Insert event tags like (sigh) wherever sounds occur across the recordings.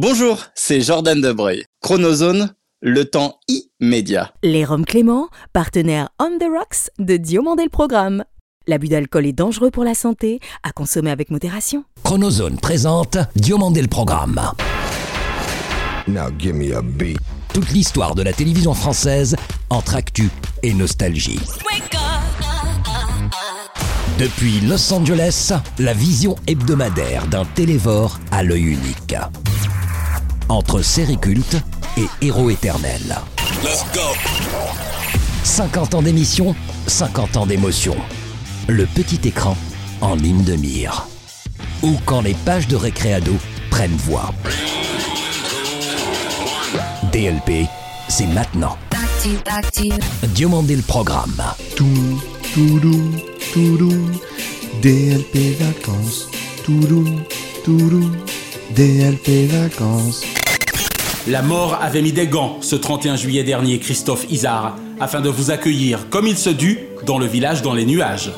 Bonjour, c'est Jordan Debreuil. Chronozone, le temps immédiat. Les Roms Clément, partenaire On the Rocks de Diomandé le Programme. L'abus d'alcool est dangereux pour la santé, à consommer avec modération. Chronozone présente Diomandé le Programme. Now give me a beat. Toute l'histoire de la télévision française entre actu et nostalgie. Depuis Los Angeles, la vision hebdomadaire d'un télévore à l'œil unique. Entre série culte et héros éternel. 50 ans d'émission, 50 ans d'émotion. Le petit écran en ligne de mire. Ou quand les pages de récréado prennent voix. DLP, c'est maintenant. Diomandé le programme. Tout, toudou, toudou. DLP vacances. Toudou, toudou. DLP vacances. La mort avait mis des gants ce 31 juillet dernier, Christophe Isard, afin de vous accueillir comme il se dut dans le village dans les nuages.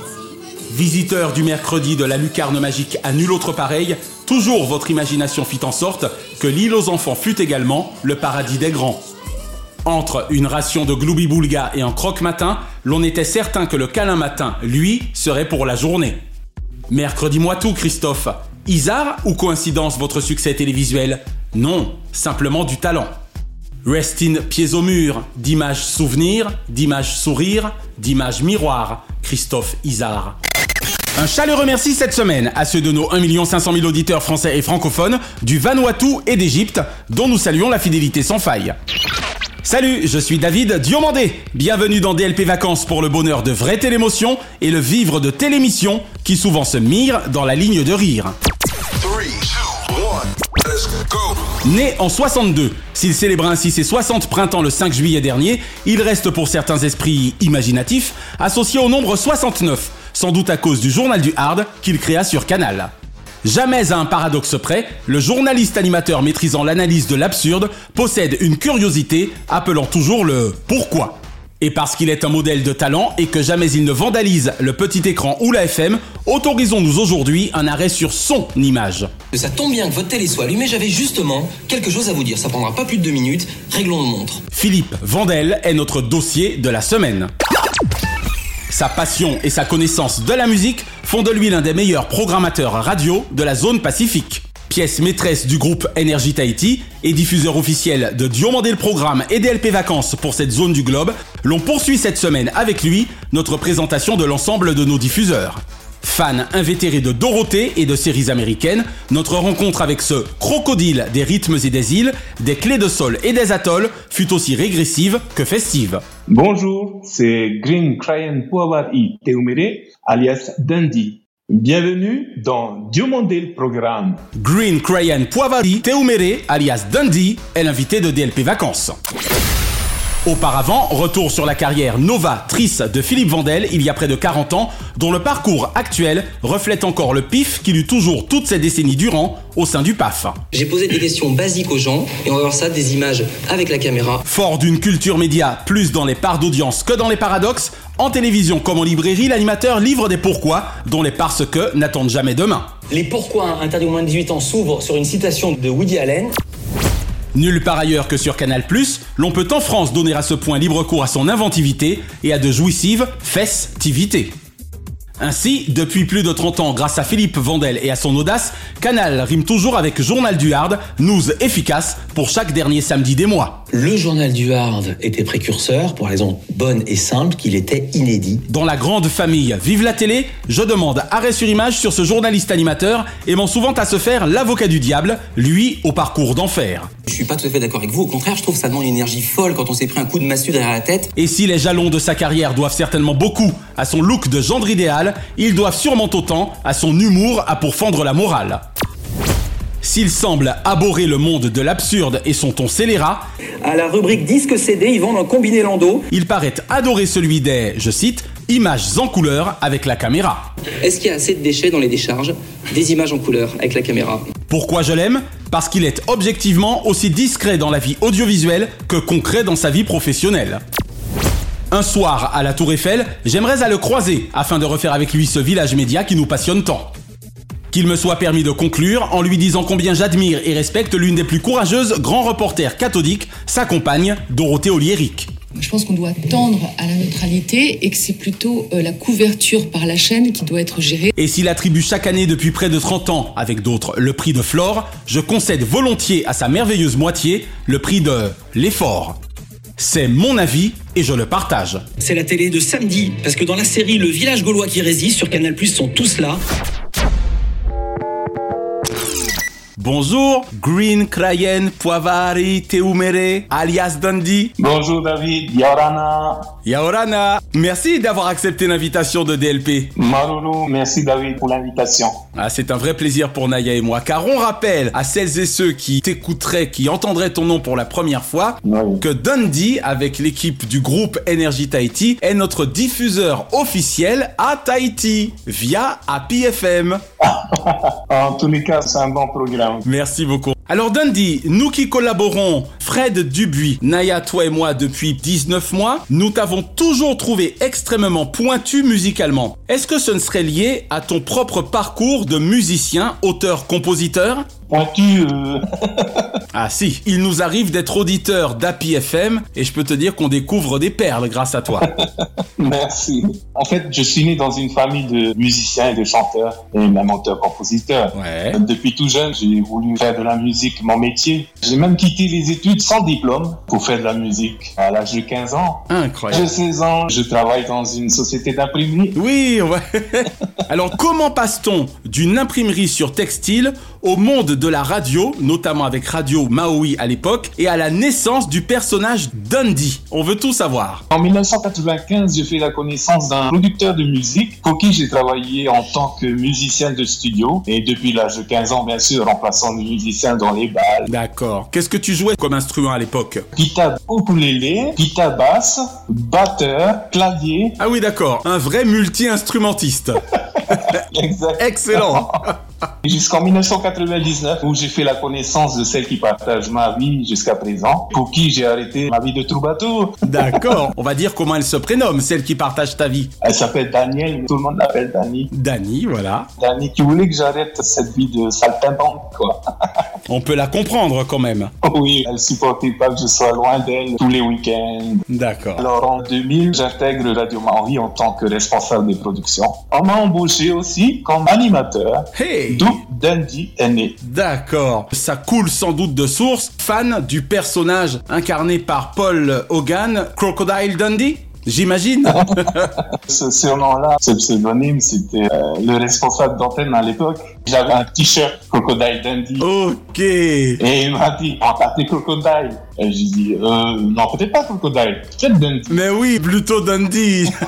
Visiteur du mercredi de la lucarne magique à nul autre pareil, toujours votre imagination fit en sorte que l'île aux enfants fut également le paradis des grands. Entre une ration de gloubi-boulga et un croque-matin, l'on était certain que le câlin matin, lui, serait pour la journée. Mercredi moi tout, Christophe. Isard ou coïncidence votre succès télévisuel? Non, simplement du talent. Rest in pieds au mur, d'images souvenirs, d'images sourires, d'images miroirs, Christophe Isard. Un chaleureux merci cette semaine à ceux de nos 1 500 000 auditeurs français et francophones du Vanuatu et d'Égypte, dont nous saluons la fidélité sans faille. Salut, je suis David Diomandé. Bienvenue dans DLP Vacances pour le bonheur de vraies télémotions et le vivre de télémissions qui souvent se mirent dans la ligne de rire. Né en 62, s'il célèbre ainsi ses 60 printemps le 5 juillet dernier, il reste pour certains esprits imaginatifs associé au nombre 69, sans doute à cause du journal du hard qu'il créa sur Canal. Jamais à un paradoxe près, le journaliste animateur maîtrisant l'analyse de l'absurde possède une curiosité appelant toujours le pourquoi. Et parce qu'il est un modèle de talent et que jamais il ne vandalise le petit écran ou la FM, autorisons-nous aujourd'hui un arrêt sur son image. Ça tombe bien que votre télé soit allumée, j'avais justement quelque chose à vous dire. Ça prendra pas plus de deux minutes. Réglons nos montres. Philippe Vandel est notre dossier de la semaine. Sa passion et sa connaissance de la musique font de lui l'un des meilleurs programmateurs radio de la zone Pacifique. Pièce maîtresse du groupe Energy Tahiti et diffuseur officiel de Diomandé le Programme et DLP Vacances pour cette zone du globe, l'on poursuit cette semaine avec lui notre présentation de l'ensemble de nos diffuseurs. Fan invétéré de Dorothée et de séries américaines, notre rencontre avec ce crocodile des rythmes et des îles, des clés de sol et des atolls fut aussi régressive que festive. Bonjour, c'est Green Crayon Puawari Teumere, alias Dundee. Bienvenue dans Diomandé le Programme. Green Crayon Poivari Teumere, alias Dundee, est l'invité de DLP Vacances. Auparavant, retour sur la carrière Nova Trice de Philippe Vandel il y a près de 40 ans, dont le parcours actuel reflète encore le pif qu'il eut toujours toutes ces décennies durant au sein du PAF. J'ai posé des questions basiques aux gens et on va voir ça, des images avec la caméra. Fort d'une culture média plus dans les parts d'audience que dans les paradoxes, en télévision comme en librairie, l'animateur livre des pourquoi dont les parce que n'attendent jamais demain. Les pourquoi interdits aux moins de 18 ans s'ouvrent sur une citation de Woody Allen. Nulle part ailleurs que sur Canal+, l'on peut en France donner à ce point libre cours à son inventivité et à de jouissives festivités. Ainsi, depuis plus de 30 ans, grâce à Philippe Vandel et à son audace, Canal rime toujours avec Journal du Hard, news efficace pour chaque dernier samedi des mois. Le journal du Hard était précurseur pour la raison bonne et simple qu'il était inédit. Dans la grande famille Vive la télé, je demande arrêt sur image sur ce journaliste animateur aimant souvent à se faire l'avocat du diable, lui au parcours d'enfer. Je suis pas tout à fait d'accord avec vous, au contraire, je trouve que ça demande une énergie folle quand on s'est pris un coup de massue derrière la tête. Et si les jalons de sa carrière doivent certainement beaucoup à son look de gendre idéal, ils doivent sûrement autant à son humour à pourfendre la morale. S'il semble abhorrer le monde de l'absurde et son ton scélérat, À la rubrique disque CD, ils vendent un combiné Lando. il paraît adorer celui des, je cite, images en couleur avec la caméra. Est-ce qu'il y a assez de déchets dans les décharges? Des images en couleur avec la caméra. Pourquoi je l'aime? Parce qu'il est objectivement aussi discret dans la vie audiovisuelle que concret dans sa vie professionnelle. Un soir, à la Tour Eiffel, j'aimerais à le croiser afin de refaire avec lui ce village média qui nous passionne tant. Qu'il me soit permis de conclure en lui disant combien j'admire et respecte l'une des plus courageuses grands reporters cathodiques, sa compagne, Dorothée Oliéric. Je pense qu'on doit tendre à la neutralité et que c'est plutôt euh, la couverture par la chaîne qui doit être gérée. Et s'il attribue chaque année depuis près de 30 ans, avec d'autres, le prix de Flore, je concède volontiers à sa merveilleuse moitié le prix de l'effort. C'est mon avis et je le partage. C'est la télé de samedi, parce que dans la série Le village gaulois qui résiste sur Canal Plus sont tous là. Bonjour, Green Crayen Poivari Teumere, alias Dundee. Bonjour David, Yorana. Yaorana, merci d'avoir accepté l'invitation de DLP. Marulu, merci David pour l'invitation. Ah, c'est un vrai plaisir pour Naya et moi, car on rappelle à celles et ceux qui t'écouteraient, qui entendraient ton nom pour la première fois, Oui. que Dundee, avec l'équipe du groupe Energy Tahiti, est notre diffuseur officiel à Tahiti, via Happy FM. (laughs) En tous les cas, c'est un bon programme. Merci beaucoup. Alors Dundee, nous qui collaborons, Fred Dubuis, Naya, toi et moi, depuis 19 mois, nous t'avons toujours trouvé extrêmement pointu musicalement. Est-ce que ce ne serait lié à ton propre parcours de musicien, auteur, compositeur? Pointu, euh, (laughs) Ah si, il nous arrive d'être auditeur d'Happy FM et je peux te dire qu'on découvre des perles grâce à toi. (laughs) merci. En fait, je suis né dans une famille de musiciens et de chanteurs, et même auteurs-compositeurs. Ouais. Depuis tout jeune, j'ai voulu faire de la musique mon métier. J'ai même quitté les études sans diplôme pour faire de la musique à l'âge de 15 ans. J'ai Incroyable. 16 ans, je travaille dans une société d'imprimerie. Oui, ouais. (laughs) Alors comment passe-t-on d'une imprimerie sur textile au monde de la radio, notamment avec Radio Maui à l'époque, et à la naissance du personnage Dundee On veut tout savoir. En 1995, j'ai fait la connaissance d'un producteur de musique pour qui j'ai travaillé en tant que musicien de studio. Et depuis l'âge de 15 ans, bien sûr, remplaçant les musiciens dans les balles. D'accord. Qu'est-ce que tu jouais comme instrument à l'époque? Guitare ukulélé, guitare basse, batteur, clavier. Ah oui, d'accord. Un vrai multi-instrumentiste. (laughs) Excellent. Jusqu'en 1999, où j'ai fait la connaissance de celle qui partage ma vie jusqu'à présent, pour qui j'ai arrêté ma vie de troubadour. D'accord. On va dire comment elle se prénomme, celle qui partage ta vie. Elle s'appelle Daniel, mais tout le monde l'appelle Dani. Dani, voilà. Dani qui voulait que j'arrête cette vie de saltimbanque, quoi. On peut la comprendre quand même. Oui, elle supportait pas que je sois loin d'elle tous les week-ends. D'accord. Alors en 2000, j'intègre Radio Maui en tant que responsable des productions. On m'a embauché aussi comme animateur, Hey d'où Dundee est né. D'accord. Ça coule sans doute de source. Fan du personnage incarné par Paul Hogan, Crocodile Dundee J'imagine. (laughs) Ce surnom-là, ce pseudonyme, c'était euh, le responsable d'antenne à l'époque. J'avais un t-shirt Crocodile Dundee. ok. Et il m'a dit, on t'a Crocodile. J'ai dit, euh, non, peut-être pas Crocodile, peut-être Dundee. Mais oui, plutôt Dundee. (laughs)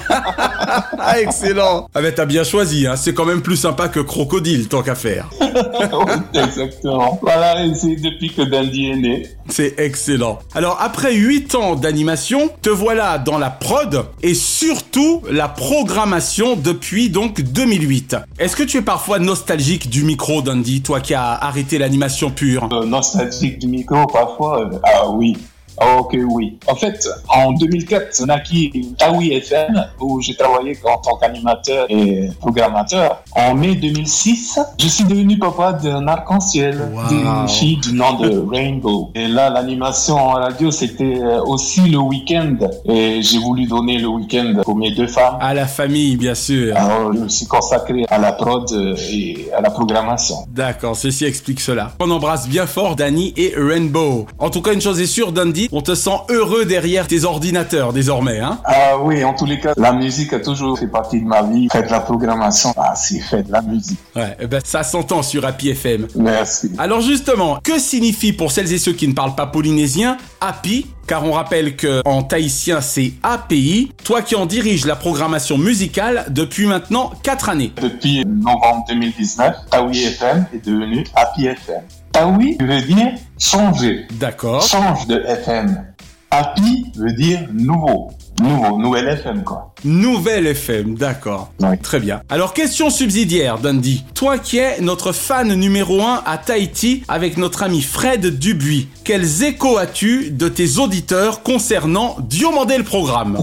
Ah, Excellent. Ah mais t'as bien choisi, hein. c'est quand même plus sympa que Crocodile, tant qu'à faire. (laughs) Oui, Exactement. Voilà, c'est depuis que Dundee est né. C'est excellent. Alors après 8 ans d'animation, te voilà dans la prod et surtout la programmation depuis donc 2008. Est-ce que tu es parfois nostalgique du micro Dundee, toi qui as arrêté l'animation pure? Euh, nostalgique du micro parfois. euh, ah oui. Ah, ok, oui. En fait, en 2004, naquit Tawi FM, où j'ai travaillé en tant qu'animateur et programmateur. En mai 2006, je suis devenu papa d'un arc-en-ciel, Wow. d'une fille du nom de Rainbow. Et là, l'animation en radio, c'était euh, aussi le week-end. Et j'ai voulu donner le week-end pour mes deux femmes. À la famille, bien sûr. Alors, je me suis consacré à la prod euh, et à la programmation. D'accord, ceci explique cela. On embrasse bien fort Danny et Rainbow. En tout cas, une chose est sûre, On te sent heureux derrière tes ordinateurs désormais, hein Ah oui, en tous les cas, la musique a toujours fait partie de ma vie. Faire de la programmation, ah, c'est faire de la musique. Ouais, eh ben, ça s'entend sur Happy FM. Merci. Alors justement, que signifie pour celles et ceux qui ne parlent pas polynésien Happy? Car on rappelle que en tahitien c'est API. Toi qui en diriges la programmation musicale depuis maintenant 4 années. Depuis novembre 2019, Tawi FM est devenu Happy FM. Tawi veut dire changer, D'accord. change de FM. Happy veut dire nouveau. Nouveau, nouvelle FM, quoi. Nouvelle FM, d'accord. Oui. Très bien. Alors, question subsidiaire, Dundee. Toi qui es notre fan numéro un à Tahiti avec notre ami Fred Dubuis, quels échos as-tu de tes auditeurs concernant Diomandé le programme?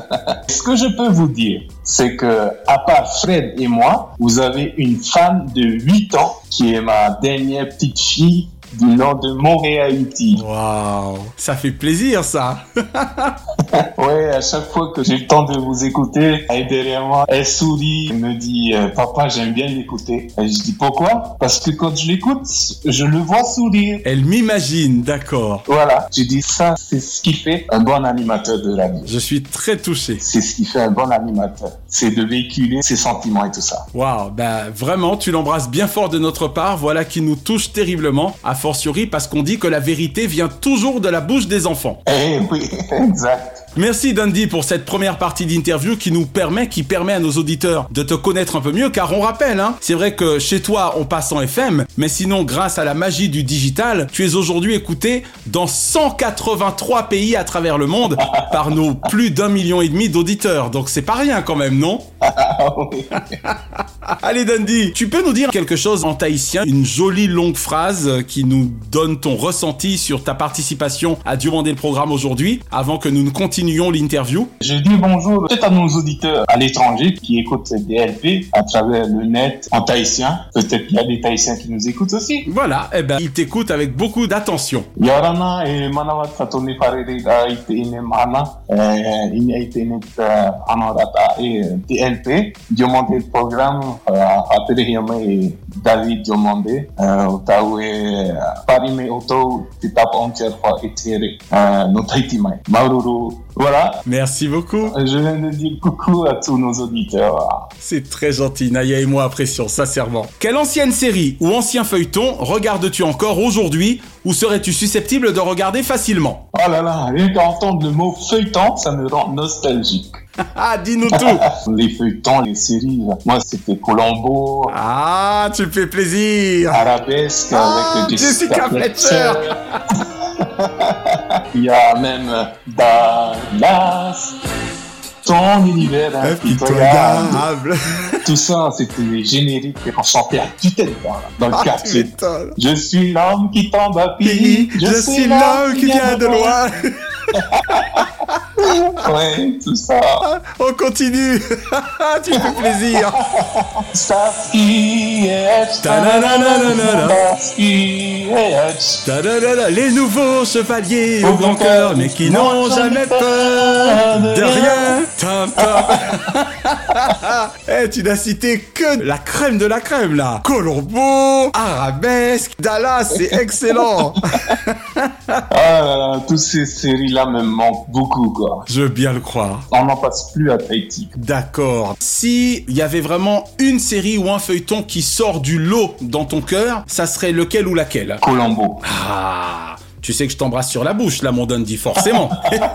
(laughs) Ce que je peux vous dire, c'est que, à part Fred et moi, vous avez une fan de 8 ans qui est ma dernière petite fille du nom de Montréal-Haïti. Waouh, ça fait plaisir ça. (laughs) (laughs) Ouais, à chaque fois que j'ai le temps de vous écouter, elle est derrière moi, elle sourit, elle me dit euh, Papa, j'aime bien l'écouter. Et je dis Pourquoi? Parce que quand je l'écoute, je le vois sourire. Elle m'imagine, d'accord. Voilà, je dis ça, c'est ce qui fait un bon animateur de radio. Je suis très touché. C'est ce qui fait un bon animateur. C'est de véhiculer ses sentiments et tout ça. Waouh, ben vraiment, tu l'embrasses bien fort de notre part, voilà qui nous touche terriblement, a fortiori parce qu'on dit que la vérité vient toujours de la bouche des enfants. Eh oui, (laughs) exact. Merci Dundee pour cette première partie d'interview qui nous permet, qui permet à nos auditeurs de te connaître un peu mieux, car on rappelle, hein, c'est vrai que chez toi on passe en FM, mais sinon grâce à la magie du digital, tu es aujourd'hui écouté dans 183 pays à travers le monde (laughs) par nos plus d'un million et demi d'auditeurs, donc c'est pas rien quand même, non? (laughs) Allez Dundee, tu peux nous dire quelque chose en tahitien, une jolie longue phrase qui nous donne ton ressenti sur ta participation à demander le programme aujourd'hui, avant que nous ne continuions l'interview? Je dis bonjour peut-être à nos auditeurs à l'étranger qui écoutent cette DLP à travers le net en tahitien. Peut-être qu'il y a des tahitiens qui nous écoutent aussi. Voilà, eh ben, il t'écoute avec beaucoup d'attention. Yorana e manawat katoni pareri da ite ine mana eh, ine ite ine anorata e DLP Diomandé le programme a Terehiyama e David Diomandé o tau e parime o tau te tapa entière fois etere no Tahiti mai Maururu voilà Merci beaucoup. je viens de dire coucou à tous nos auditeurs C'est très gentil, Naya et moi apprécions sincèrement. Quelle ancienne série ou ancien feuilleton regardes-tu encore aujourd'hui ou serais-tu susceptible de regarder facilement oh là là rien qu'à entendre le mot feuilleton ça me rend nostalgique. (laughs) Ah, dis-nous tout. (laughs) Les feuilletons, les séries, moi c'était Colombo, Ah, tu me fais plaisir. Arabesque Ah, avec Jessica Fletcher. (laughs) Il y a même Dallas, ton univers impitoyable. Impitoyable (laughs) Tout ça, c'était les génériques qu'on chantait à tue-tête dans, dans le Ah, quartier. Je suis l'homme qui tombe à pied. Je suis l'homme qui vient de loin (laughs) Ouais, tout ça. On continue (laughs) Tu fais plaisir Les nouveaux chevaliers au grand cœur, mais qui n'ont jamais peur de rien. (laughs) Eh, tu n'as cité que la crème de la crème là. Colombo, Arabesque, Dallas, c'est excellent. Ah là là, toutes ces séries-là me manquent beaucoup, quoi. Je veux bien le croire. On n'en passe plus à Tahiti. D'accord. Si il y avait vraiment une série ou un feuilleton qui sort du lot dans ton cœur, ça serait lequel ou laquelle? Colombo. Ah, tu sais que je t'embrasse sur la bouche, là, mon Dundee, forcément.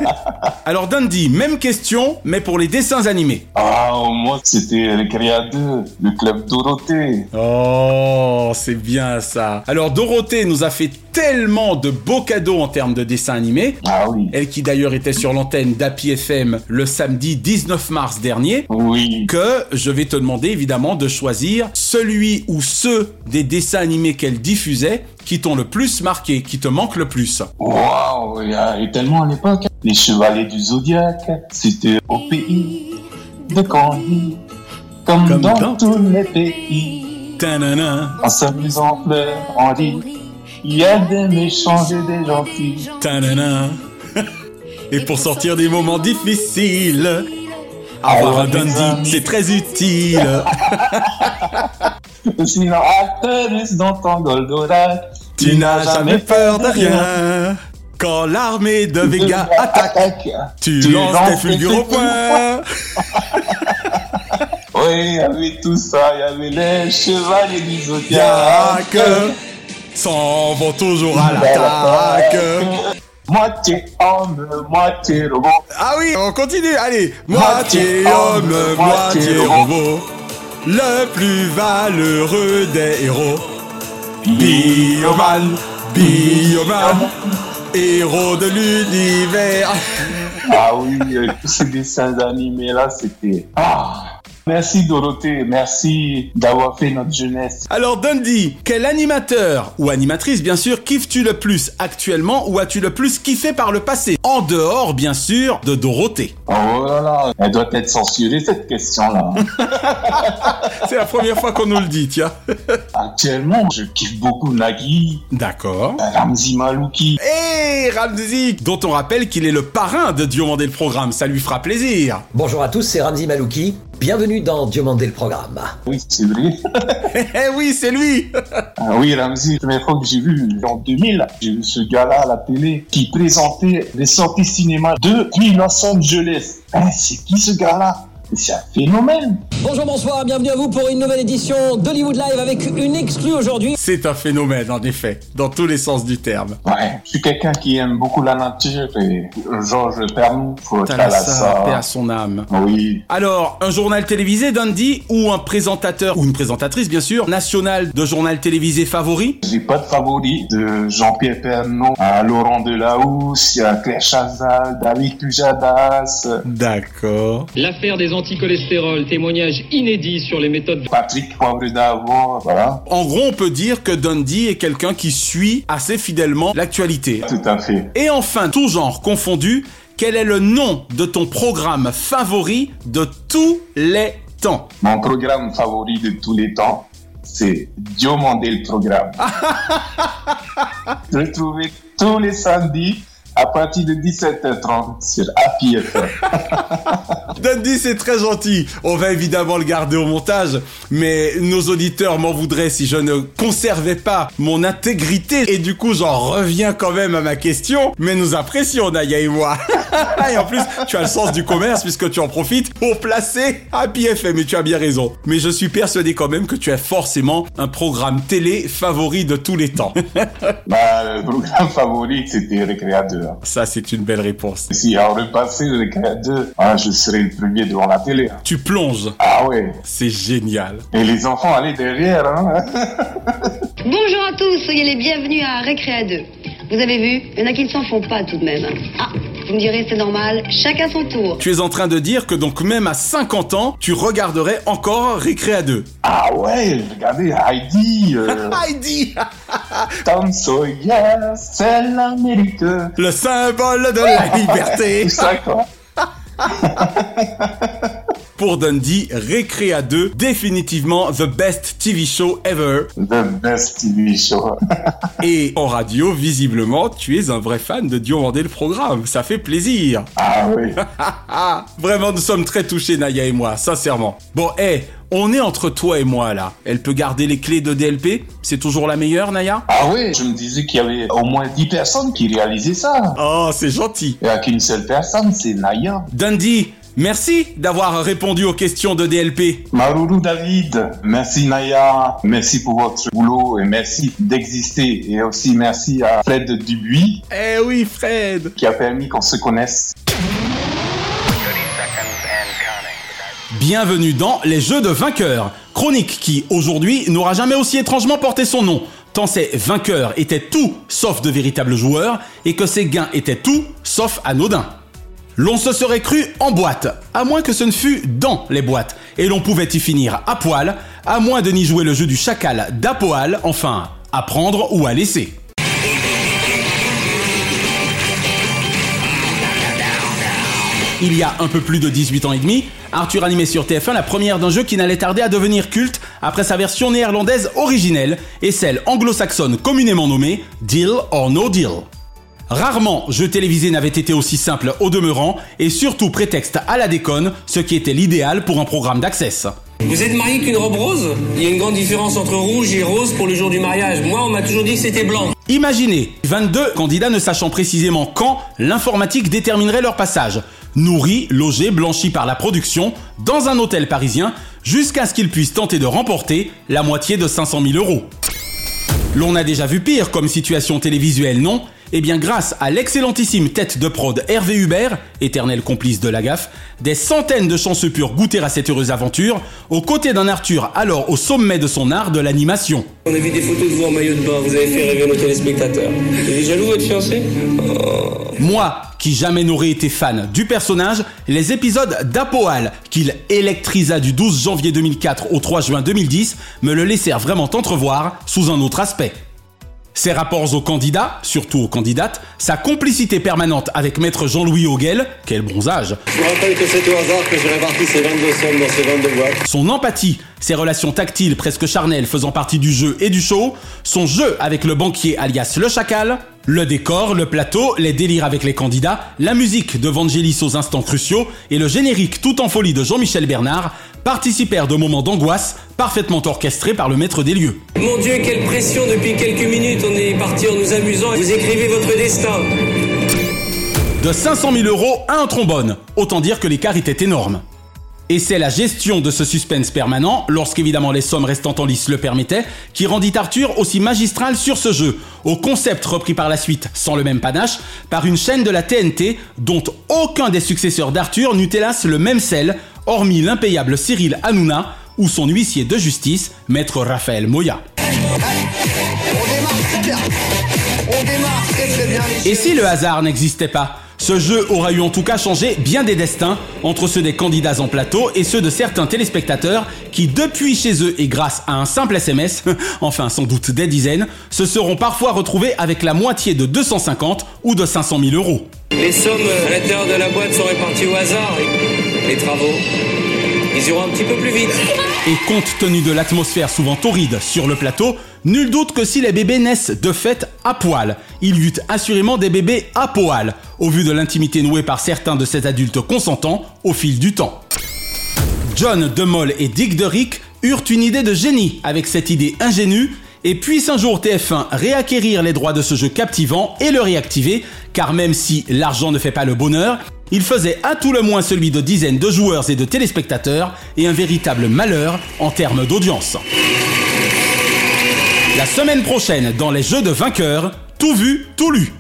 (laughs) Alors, Dundee, même question, mais pour les dessins animés. Ah, moi, c'était le Créa 2, le club Dorothée. Oh, c'est bien ça. Alors, Dorothée nous a fait tellement de beaux cadeaux en termes de dessins animés. Ah oui. Elle qui d'ailleurs était sur l'antenne d'Happy FM le samedi 19 mars dernier. Oui. que je vais te demander évidemment de choisir celui ou ceux des dessins animés qu'elle diffusait qui t'ont le plus marqué, qui te manquent le plus. Waouh, il y a tellement à l'époque. Les Chevaliers du Zodiaque, c'était au pays de Candy. Comme, Comme dans, dans tous les pays. En s'amusant, on pleure, on rit. Il y a des méchants et des gentils. tanana. (laughs) Et pour sortir des moments difficiles, avoir un Dundee, c'est très utile. (laughs) Sinon, Artemis dans ton Goldorak. Tu n'as jamais peur de rien. Quand l'armée de Vega attaque, tu lances tes fulgures au point. (laughs) Oui, il y avait tout ça. Il y avait les chevaliers du zodiaque. S'en vont toujours à l'attaque. Moitié homme, moitié robot. Ah oui, on continue, allez Moitié homme, moitié robot Le plus valeureux des héros Bioman, Bioman Héros de l'univers. Ah oui, euh, tous ces dessins animés là, c'était. Ah Merci Dorothée, merci d'avoir fait notre jeunesse. Alors Dundee, quel animateur ou animatrice bien sûr kiffes-tu le plus actuellement ou as-tu le plus kiffé par le passé? En dehors bien sûr de Dorothée. Oh là là, elle doit être censurée cette question-là. (laughs) C'est la première fois qu'on nous le dit, tiens. (laughs) Actuellement, je kiffe beaucoup Nagui, D'accord. Ramzi Malouki. Et Ramzi, dont on rappelle qu'il est le parrain de Diomandé le programme, ça lui fera plaisir. Bonjour à tous, c'est Ramzi Malouki. Bienvenue dans Diomandé le programme. Oui, c'est vrai. Eh oui, c'est lui (laughs) Ah oui, Ramzi, la première fois que j'ai vu, en 2000, j'ai vu ce gars-là à la télé qui présentait les sorties cinéma depuis Los Angeles. Hein, c'est qui ce gars-là? C'est un phénomène. Bonjour, bonsoir, bienvenue à vous pour une nouvelle édition d'Hollywood Live avec une exclue aujourd'hui. C'est un phénomène en effet, dans tous les sens du terme. Ouais, je suis quelqu'un qui aime beaucoup la nature et Georges Pernouf, Talassa, paix à son âme. Oui, Alors, un journal télévisé, Dundee, ou un présentateur, ou une présentatrice bien sûr, national de journal télévisé favori? J'ai pas de favori de Jean-Pierre Pernaut à Laurent Delahousse, a Claire Chazal, David Pujadas, D'accord. L'affaire des anticholestérol, témoignage inédit sur les méthodes de Patrick Poivre d'Avant, voilà, En gros, on peut dire que Dundee est quelqu'un qui suit assez fidèlement l'actualité. tout à fait. Et enfin, tout genre confondu, quel est le nom de ton programme favori de tous les temps Mon programme favori de tous les temps, c'est Diomandé le programme. (laughs) Retrouvez tous les samedis à partir de 17h30 sur Happy FM. (laughs) Dundee, c'est très gentil. On va évidemment le garder au montage, mais nos auditeurs m'en voudraient si je ne conservais pas mon intégrité. Et du coup, j'en reviens quand même à ma question. Mais nous apprécions, Naya et moi. (laughs) et en plus, tu as le sens du commerce puisque tu en profites pour placer Happy FM. Et tu as bien raison. Mais je suis persuadé quand même que tu as forcément un programme télé favori de tous les temps. (laughs) bah, le programme favori, c'était Récréa 2. Hein. Ça, c'est une belle réponse. Si on repassait le Récréa 2, ah, je serais le premier devant la télé. hein. Tu plonges. Ah ouais. C'est génial. Et les enfants allaient derrière. Hein. (laughs) Bonjour à tous, soyez les bienvenus à Récréa 2. Vous avez vu, il y en a qui ne s'en font pas tout de même. Ah, vous me direz c'est normal, chacun son tour. Tu es en train de dire que donc même à 50 ans, tu regarderais encore Récréa 2. Ah ouais, regardez Heidi, euh, (laughs) Heidi (laughs) Tom Sawyer, c'est l'Amérique. Le symbole de la liberté Tout ça quoi. Pour Dundee, Récréa 2, définitivement the best TV show ever. The best TV show. (laughs) Et en radio, visiblement, tu es un vrai fan de Diomandé le programme. Ça fait plaisir. Ah oui. (laughs) Vraiment, nous sommes très touchés, Naya et moi, sincèrement. Bon, hé, on est entre toi et moi là. Elle peut garder les clés de DLP C'est toujours la meilleure, Naya? Ah oui, je me disais qu'il y avait au moins 10 personnes qui réalisaient ça. Oh, c'est gentil. Il n'y a qu'une seule personne, c'est Naya. Dundee, merci d'avoir répondu aux questions de DLP. Maroulou David, merci Naya, merci pour votre boulot et merci d'exister. Et aussi merci à Fred Dubuis Eh oui, Fred qui a permis qu'on se connaisse. Bienvenue dans Les Jeux de vainqueurs, chronique qui, aujourd'hui, n'aura jamais aussi étrangement porté son nom, tant ces vainqueurs étaient tout sauf de véritables joueurs et que ces gains étaient tout sauf anodins. L'on se serait cru en boîte, à moins que ce ne fût dans les boîtes, et l'on pouvait y finir à poil, à moins de n'y jouer le jeu du chacal d'Apoal, enfin, à prendre ou à laisser. Il y a un peu plus de 18 ans et demi, Arthur animait sur TF1 la première d'un jeu qui n'allait tarder à devenir culte après sa version néerlandaise originelle et celle anglo-saxonne communément nommée Deal or No Deal. Rarement jeu télévisé n'avait été aussi simple au demeurant et surtout prétexte à la déconne, ce qui était l'idéal pour un programme d'access. Vous êtes marié qu'une robe rose? Il y a une grande différence entre rouge et rose pour le jour du mariage. Moi, on m'a toujours dit que c'était blanc. Imaginez 22 candidats ne sachant précisément quand l'informatique déterminerait leur passage. Nourris, logés, blanchis par la production, dans un hôtel parisien, jusqu'à ce qu'ils puissent tenter de remporter la moitié de 500 000 euros. L'on a déjà vu pire comme situation télévisuelle, non? Eh bien, grâce à l'excellentissime tête de prod Hervé Hubert, éternel complice de la gaffe, des centaines de chanceux purent goûter à cette heureuse aventure, aux côtés d'un Arthur alors au sommet de son art de l'animation. On a vu des photos de vous en maillot de bain, vous avez fait rêver nos téléspectateurs. Vous êtes jaloux, votre fiancé Moi, qui jamais n'aurais été fan du personnage, les épisodes d'Apoal, qu'il électrisa du 12 janvier 2004 au 3 juin 2010, me le laissèrent vraiment entrevoir sous un autre aspect. Ses rapports aux candidats, surtout aux candidates, sa complicité permanente avec maître Jean-Louis Auguel, quel bronzage. Je vous rappelle que c'est au hasard que j'ai réparti ces 22 sommes dans ces 22 boîtes. Son empathie, ses relations tactiles presque charnelles faisant partie du jeu et du show, son jeu avec le banquier alias le chacal, le décor, le plateau, les délires avec les candidats, la musique de Vangelis aux instants cruciaux et le générique tout en folie de Jean-Michel Bernard participèrent de moments d'angoisse parfaitement orchestrés par le maître des lieux. Mon Dieu, quelle pression depuis quelques minutes, on est parti en nous amusant. Vous écrivez votre destin. De 500 000 euros à un trombone, autant dire que l'écart était énorme. Et c'est la gestion de ce suspense permanent, lorsqu'évidemment les sommes restant en lice le permettaient, qui rendit Arthur aussi magistral sur ce jeu, au concept repris par la suite, sans le même panache, par une chaîne de la TNT dont aucun des successeurs d'Arthur n'eut hélas le même sel, hormis l'impayable Cyril Hanouna ou son huissier de justice, maître Raphaël Moya. Et si le hasard n'existait pas? Ce jeu aura eu en tout cas changé bien des destins entre ceux des candidats en plateau et ceux de certains téléspectateurs qui, depuis chez eux et grâce à un simple SMS, (laughs) enfin sans doute des dizaines, se seront parfois retrouvés avec la moitié de 250 ou de 500 000 euros. Les sommes à l'intérieur de la boîte sont réparties au hasard. Les travaux, ils iront un petit peu plus vite. Et compte tenu de l'atmosphère souvent torride sur le plateau, nul doute que si les bébés naissent de fait à poil, il y eut assurément des bébés à poil, au vu de l'intimité nouée par certains de ces adultes consentants au fil du temps. John DeMol et Dick DeRick eurent une idée de génie avec cette idée ingénue et puisse un jour TF1 réacquérir les droits de ce jeu captivant et le réactiver, car même si l'argent ne fait pas le bonheur, il faisait à tout le moins celui de dizaines de joueurs et de téléspectateurs et un véritable malheur en termes d'audience. La semaine prochaine, dans les jeux de vainqueurs, tout vu, tout lu.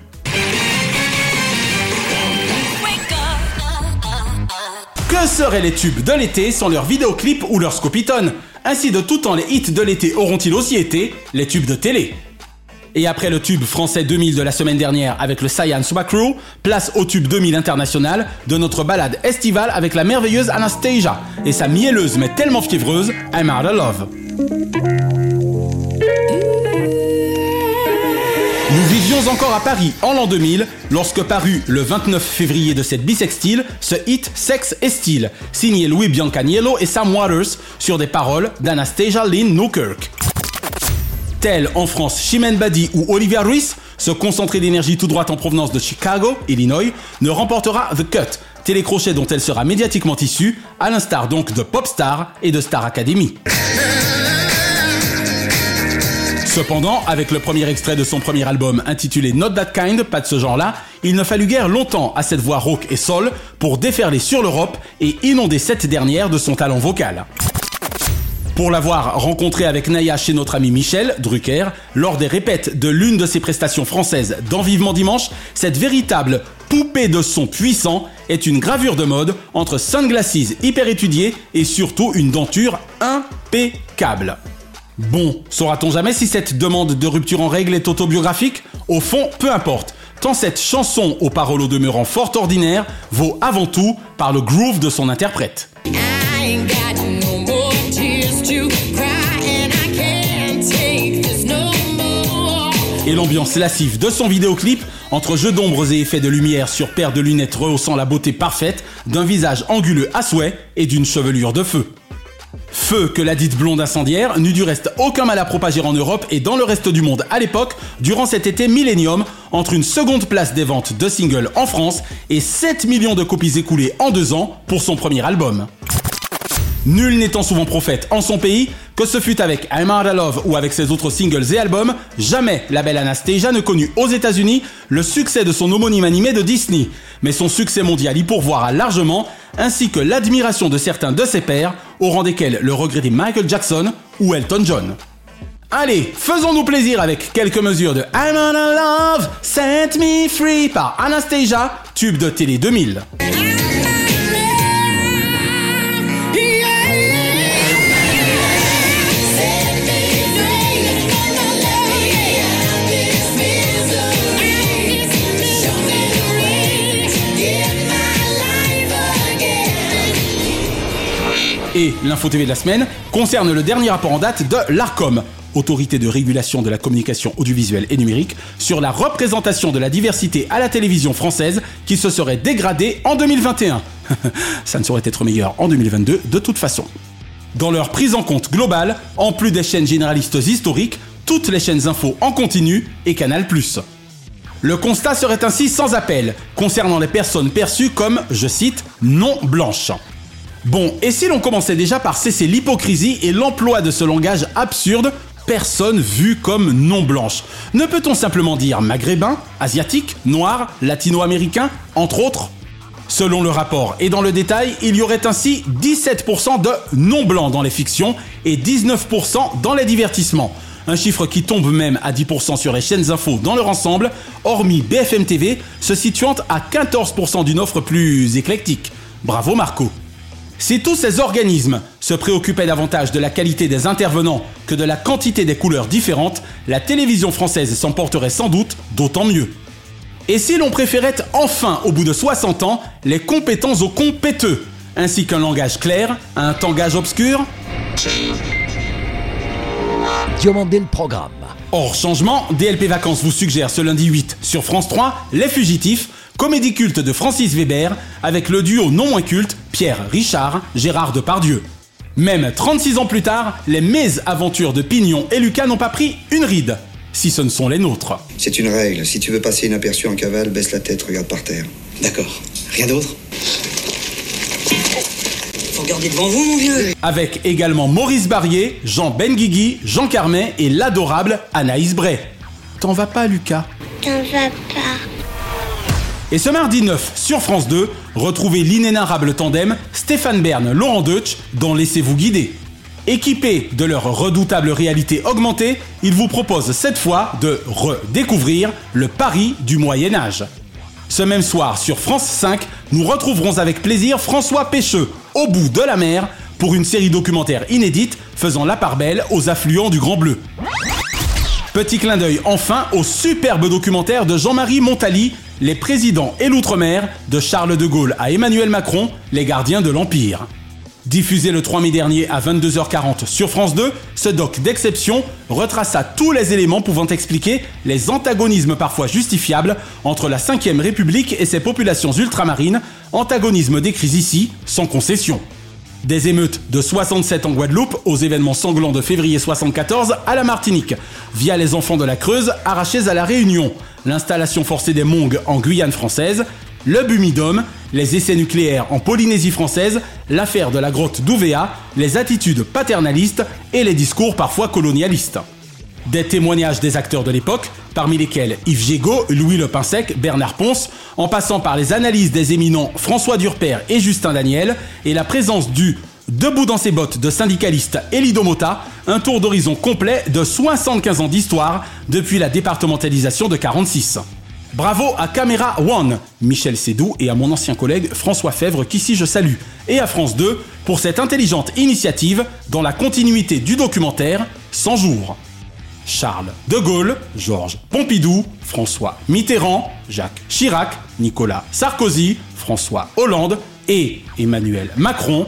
Que seraient les tubes de l'été sans leurs vidéoclips ou leurs scopitones? Ainsi de tout temps les hits de l'été auront-ils aussi été les tubes de télé? Et après le tube français 2000 de la semaine dernière avec le Science Crew, place au tube 2000 international de notre balade estivale avec la merveilleuse Anastasia et sa mielleuse mais tellement fiévreuse I'm Out of Love. Nous vivions encore à Paris en l'an 2000 lorsque parut le 29 février de cette bisextile ce hit Sex et Style, signé Louis Biancaniello et Sam Waters sur des paroles d'Anastasia Lynn Newkirk. Tel en France Chimène Badi ou Olivia Ruiz, ce concentré d'énergie tout droite en provenance de Chicago, Illinois, ne remportera The Cut, télécrochet dont elle sera médiatiquement issue, à l'instar donc de Popstar et de Star Academy. Cependant, avec le premier extrait de son premier album intitulé Not That Kind, pas de ce genre-là, il ne fallut guère longtemps à cette voix rauque et sol pour déferler sur l'Europe et inonder cette dernière de son talent vocal. Pour l'avoir rencontré avec Naya chez notre ami Michel Drucker, lors des répètes de l'une de ses prestations françaises dans Vivement Dimanche, cette véritable poupée de son puissant est une gravure de mode entre sunglasses hyper étudiées et surtout une denture impeccable. Bon, saura-t-on jamais si cette demande de rupture en règle est autobiographique? Au fond, peu importe. Tant cette chanson aux paroles au demeurant fort ordinaire vaut avant tout par le groove de son interprète. Et l'ambiance lascive de son vidéoclip, entre jeux d'ombres et effets de lumière sur paire de lunettes rehaussant la beauté parfaite d'un visage anguleux à souhait et d'une chevelure de feu. Feu que la dite blonde incendiaire n'eut du reste aucun mal à propager en Europe et dans le reste du monde à l'époque, durant cet été millénium, entre une seconde place des ventes de singles en France et 7 millions de copies écoulées en deux ans pour son premier album. Nul n'étant souvent prophète en son pays, que ce fût avec I'm Out of Love ou avec ses autres singles et albums, jamais la belle Anastasia ne connut aux États-Unis le succès de son homonyme animé de Disney. Mais son succès mondial y pourvoira largement, ainsi que l'admiration de certains de ses pairs, au rang desquels le regretté Michael Jackson ou Elton John. Allez, faisons-nous plaisir avec quelques mesures de I'm on a love, Set Me Free par Anastasia, tube de télé 2000. Et l'info TV de la semaine concerne le dernier rapport en date de l'ARCOM, Autorité de régulation de la communication audiovisuelle et numérique, sur la représentation de la diversité à la télévision française qui se serait dégradée en 2021. (laughs) Ça ne saurait être meilleur en 2022 de toute façon. Dans leur prise en compte globale, en plus des chaînes généralistes historiques, toutes les chaînes info en continu et Canal+. Le constat serait ainsi sans appel concernant les personnes perçues comme, je cite, non blanches. Bon, et si l'on commençait déjà par cesser l'hypocrisie et l'emploi de ce langage absurde, personne vue comme non blanche Ne peut-on simplement dire maghrébin, asiatique, noir, latino-américain, entre autres? Selon le rapport et dans le détail, il y aurait ainsi 17% de non blancs dans les fictions et 19% dans les divertissements. Un chiffre qui tombe même à 10% sur les chaînes info dans leur ensemble, hormis BFM TV, se situant à 14% d'une offre plus éclectique. Bravo Marco si tous ces organismes se préoccupaient davantage de la qualité des intervenants que de la quantité des couleurs différentes, la télévision française s'en porterait sans doute d'autant mieux. Et si l'on préférait enfin, au bout de 60 ans, les compétents aux compéteux, ainsi qu'un langage clair à un tangage obscur? Diomandé le programme. Hors changement, DLP Vacances vous suggère ce lundi 8 sur France 3 Les Fugitifs, comédie culte de Francis Weber, avec le duo non moins culte Pierre Richard, Gérard Depardieu. Même 36 ans plus tard, les mésaventures de Pignon et Lucas n'ont pas pris une ride, si ce ne sont les nôtres. C'est une règle, si tu veux passer inaperçu en cavale, baisse la tête, regarde par terre. D'accord. Rien d'autre? Faut regarder devant vous, mon vieux. Avec également Maurice Barrier, Jean Benguigui, Jean Carmet et l'adorable Anaïs Bray. T'en vas pas, Lucas? T'en vas pas. Et ce mardi 9 sur France 2, retrouvez l'inénarrable tandem Stéphane Bern, Laurent Deutsch dans Laissez-vous guider. Équipés de leur redoutable réalité augmentée, ils vous proposent cette fois de redécouvrir le Paris du Moyen Âge. Ce même soir sur France 5, nous retrouverons avec plaisir François Pêcheux, au bout de la mer, pour une série documentaire inédite faisant la part belle aux affluents du Grand Bleu. Petit clin d'œil enfin au superbe documentaire de Jean-Marie Montali, Les présidents et l'outre-mer, de Charles de Gaulle à Emmanuel Macron, les gardiens de l'Empire. Diffusé le 3 mai dernier à 22h40 sur France 2, ce doc d'exception retraça tous les éléments pouvant expliquer les antagonismes parfois justifiables entre la 5ème République et ses populations ultramarines, antagonisme décrits ici sans concession. Des émeutes de 67 en Guadeloupe aux événements sanglants de février 74 à la Martinique, via les enfants de la Creuse arrachés à la Réunion, l'installation forcée des Mongs en Guyane française, le Bumidum, les essais nucléaires en Polynésie française, l'affaire de la grotte d'Ouvéa, les attitudes paternalistes et les discours parfois colonialistes. Des témoignages des acteurs de l'époque, parmi lesquels Yves Gégaud, Louis Le Pinsec, Bernard Ponce, en passant par les analyses des éminents François Durper et Justin Daniel, et la présence du Debout dans ses bottes de syndicaliste Elido Mota, un tour d'horizon complet de 75 ans d'histoire depuis la départementalisation de 46. Bravo à Caméra One, Michel Sédou et à mon ancien collègue François Fèvre qu'ici je salue, et à France 2 pour cette intelligente initiative dans la continuité du documentaire 100 jours. Charles de Gaulle, Georges Pompidou, François Mitterrand, Jacques Chirac, Nicolas Sarkozy, François Hollande et Emmanuel Macron,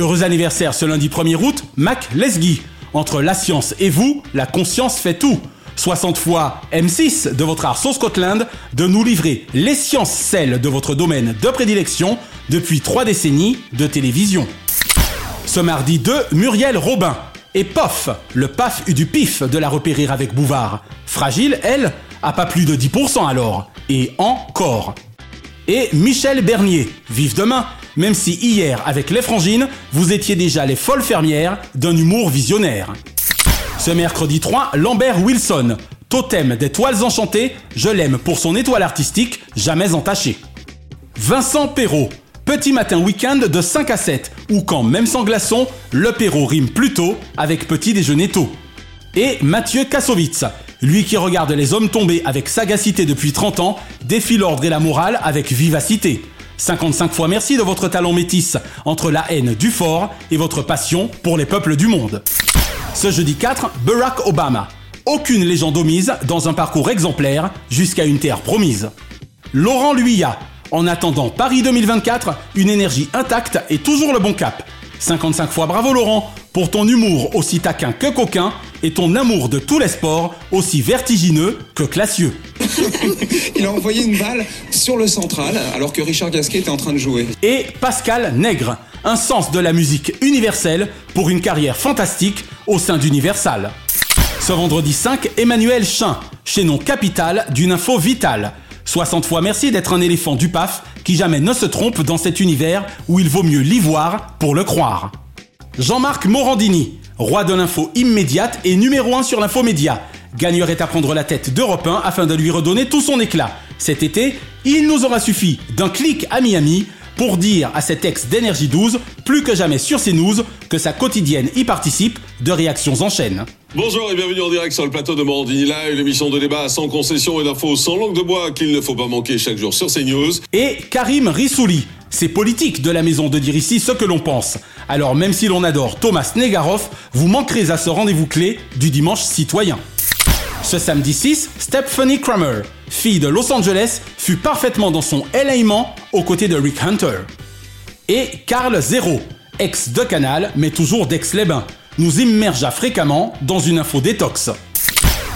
Heureux anniversaire ce lundi 1er août, Mac Lesguy. Entre la science et vous, la conscience fait tout. 60 fois M6 de votre art sauce Scotland de nous livrer les sciences celles de votre domaine de prédilection depuis trois décennies de télévision. Ce mardi 2, Muriel Robin. Et pof, le paf eut du pif de la repérer avec Bouvard. Fragile, elle, à pas plus de 10% alors. Et encore. Et Michel Bernier, vive demain, même si hier, avec les frangines, vous étiez déjà les folles fermières d'un humour visionnaire. Ce mercredi 3, Lambert Wilson, totem des toiles enchantées, je l'aime pour son étoile artistique, jamais entachée. Vincent Perrault, petit matin week-end de 5 à 7, ou quand même sans glaçon, le Perrault rime plutôt avec petit déjeuner tôt. Et Mathieu Kassovitz, lui qui regarde les hommes tomber avec sagacité depuis 30 ans, défie l'ordre et la morale avec vivacité. 55 fois merci de votre talent métis entre la haine du fort et votre passion pour les peuples du monde. Ce jeudi 4, Barack Obama. Aucune légende omise dans un parcours exemplaire jusqu'à une terre promise. Laurent Luyat. En attendant Paris 2024, une énergie intacte et toujours le bon cap. 55 fois bravo Laurent pour ton humour aussi taquin que coquin et ton amour de tous les sports aussi vertigineux que classieux. (laughs) Il a envoyé une balle sur le central alors que Richard Gasquet était en train de jouer. Et Pascal Nègre, un sens de la musique universelle pour une carrière fantastique au sein d'Universal. Ce vendredi 5, Emmanuel Chin, chaînon capital d'une info vitale. 60 fois merci d'être un éléphant du PAF qui jamais ne se trompe dans cet univers où il vaut mieux l'y voir pour le croire. Jean-Marc Morandini, roi de l'info immédiate et numéro 1 sur l'infomédia, gagnerait à prendre la tête d'Europe 1 afin de lui redonner tout son éclat. Cet été, il nous aura suffi d'un clic à Miami pour dire à cet ex d'énergie 12, plus que jamais sur ses news, que sa quotidienne y participe, de réactions en chaîne. Bonjour et bienvenue en direct sur le plateau de Morandini Live, l'émission de débat sans concession et d'infos sans langue de bois qu'il ne faut pas manquer chaque jour sur CNews. Et Karim Rissouli. C'est politique de la maison de dire ici ce que l'on pense. Alors même si l'on adore Thomas Negaroff, vous manquerez à ce rendez-vous clé du dimanche citoyen. Ce samedi 6, Stephanie Kramer, fille de Los Angeles, fut parfaitement dans son élément aux côtés de Rick Hunter. Et Carl Zero, ex de Canal, mais toujours d'Aix-les-Bains, nous immergea fréquemment dans une info détox.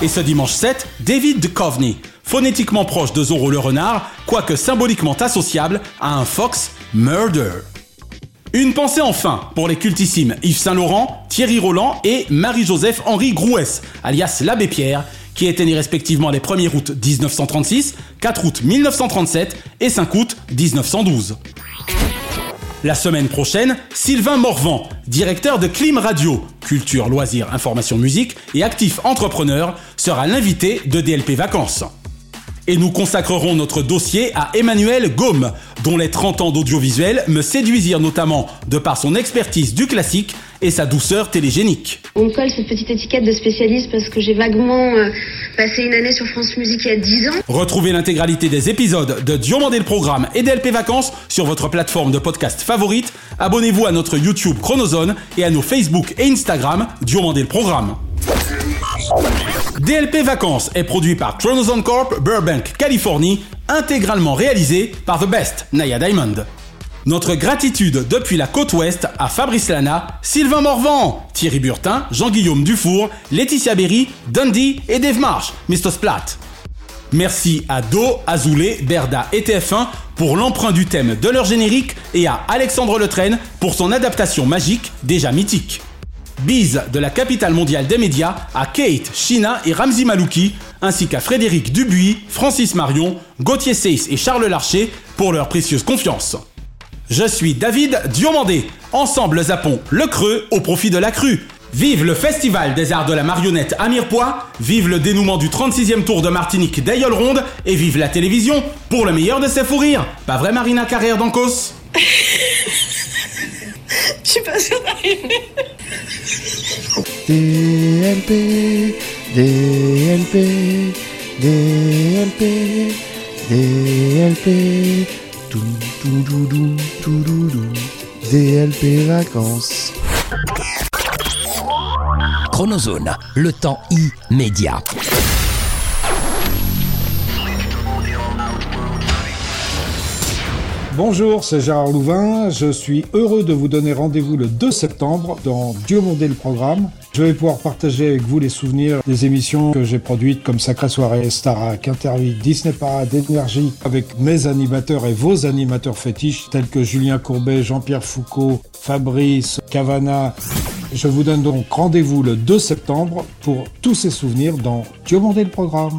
Et ce dimanche 7, David Duchovny, phonétiquement proche de Zorro le renard, quoique symboliquement associable à un fox murder. Une pensée enfin pour les cultissimes Yves Saint-Laurent, Thierry Roland et Marie-Joseph Henri Grouès, alias l'Abbé Pierre, qui étaient nés respectivement les 1er août 1936, 4 août 1937 et 5 août 1912. La semaine prochaine, Sylvain Morvan, directeur de Clim Radio, culture, loisirs, information, musique et actif entrepreneur, sera l'invité de DLP Vacances. Et nous consacrerons notre dossier à Emmanuel Gaume, dont les 30 ans d'audiovisuel me séduisirent notamment de par son expertise du classique et sa douceur télégénique. On me colle cette petite étiquette de spécialiste parce que j'ai vaguement euh, passé une année sur France Musique il y a 10 ans. Retrouvez l'intégralité des épisodes de Diomandé le Programme et DLP Vacances sur votre plateforme de podcast favorite. Abonnez-vous à notre YouTube Chronozone et à nos Facebook et Instagram Diomandé le Programme. DLP Vacances est produit par Chronozone Corp, Burbank, Californie, intégralement réalisé par The Best, Naya Diamond. Notre gratitude depuis la côte ouest à Fabrice Lana, Sylvain Morvan, Thierry Burtin, Jean-Guillaume Dufour, Laetitia Berry, Dundee et Dave Marsh, Mr. Splat. Merci à Do, Azoulay, Berda et TF1 pour l'emprunt du thème de leur générique et à Alexandre Letraine pour son adaptation magique déjà mythique. Bise de la capitale mondiale des médias à Kate, Shina et Ramzi Malouki, ainsi qu'à Frédéric Dubuis, Francis Marion, Gauthier Seyss et Charles Larcher pour leur précieuse confiance. Je suis David Diomandé. Ensemble zappons le creux au profit de la crue. Vive le Festival des Arts de la Marionnette à Mirepoix, vive le dénouement du 36e Tour de Martinique d'Aïol Ronde et vive la télévision pour le meilleur de ses fous. Pas vrai Marina Carrère d'Ancos? (laughs) Je suis pas sûre d'arriver. DLP, DLP, DLP, DLP, tout, tout, tout, tout, tout, tout, DLP vacances. Chronozone, le temps immédiat. Bonjour, c'est Gérard Louvain. Je suis heureux de vous donner rendez-vous le 2 septembre dans Dieu mondé le programme. Je vais pouvoir partager avec vous les souvenirs des émissions que j'ai produites comme Sacrée Soirée, Starac, Interview, Disney Parade, Énergie avec mes animateurs et vos animateurs fétiches tels que Julien Courbet, Jean-Pierre Foucault, Fabrice, Cavana. Je vous donne donc rendez-vous le 2 septembre pour tous ces souvenirs dans Dieu mondé le programme.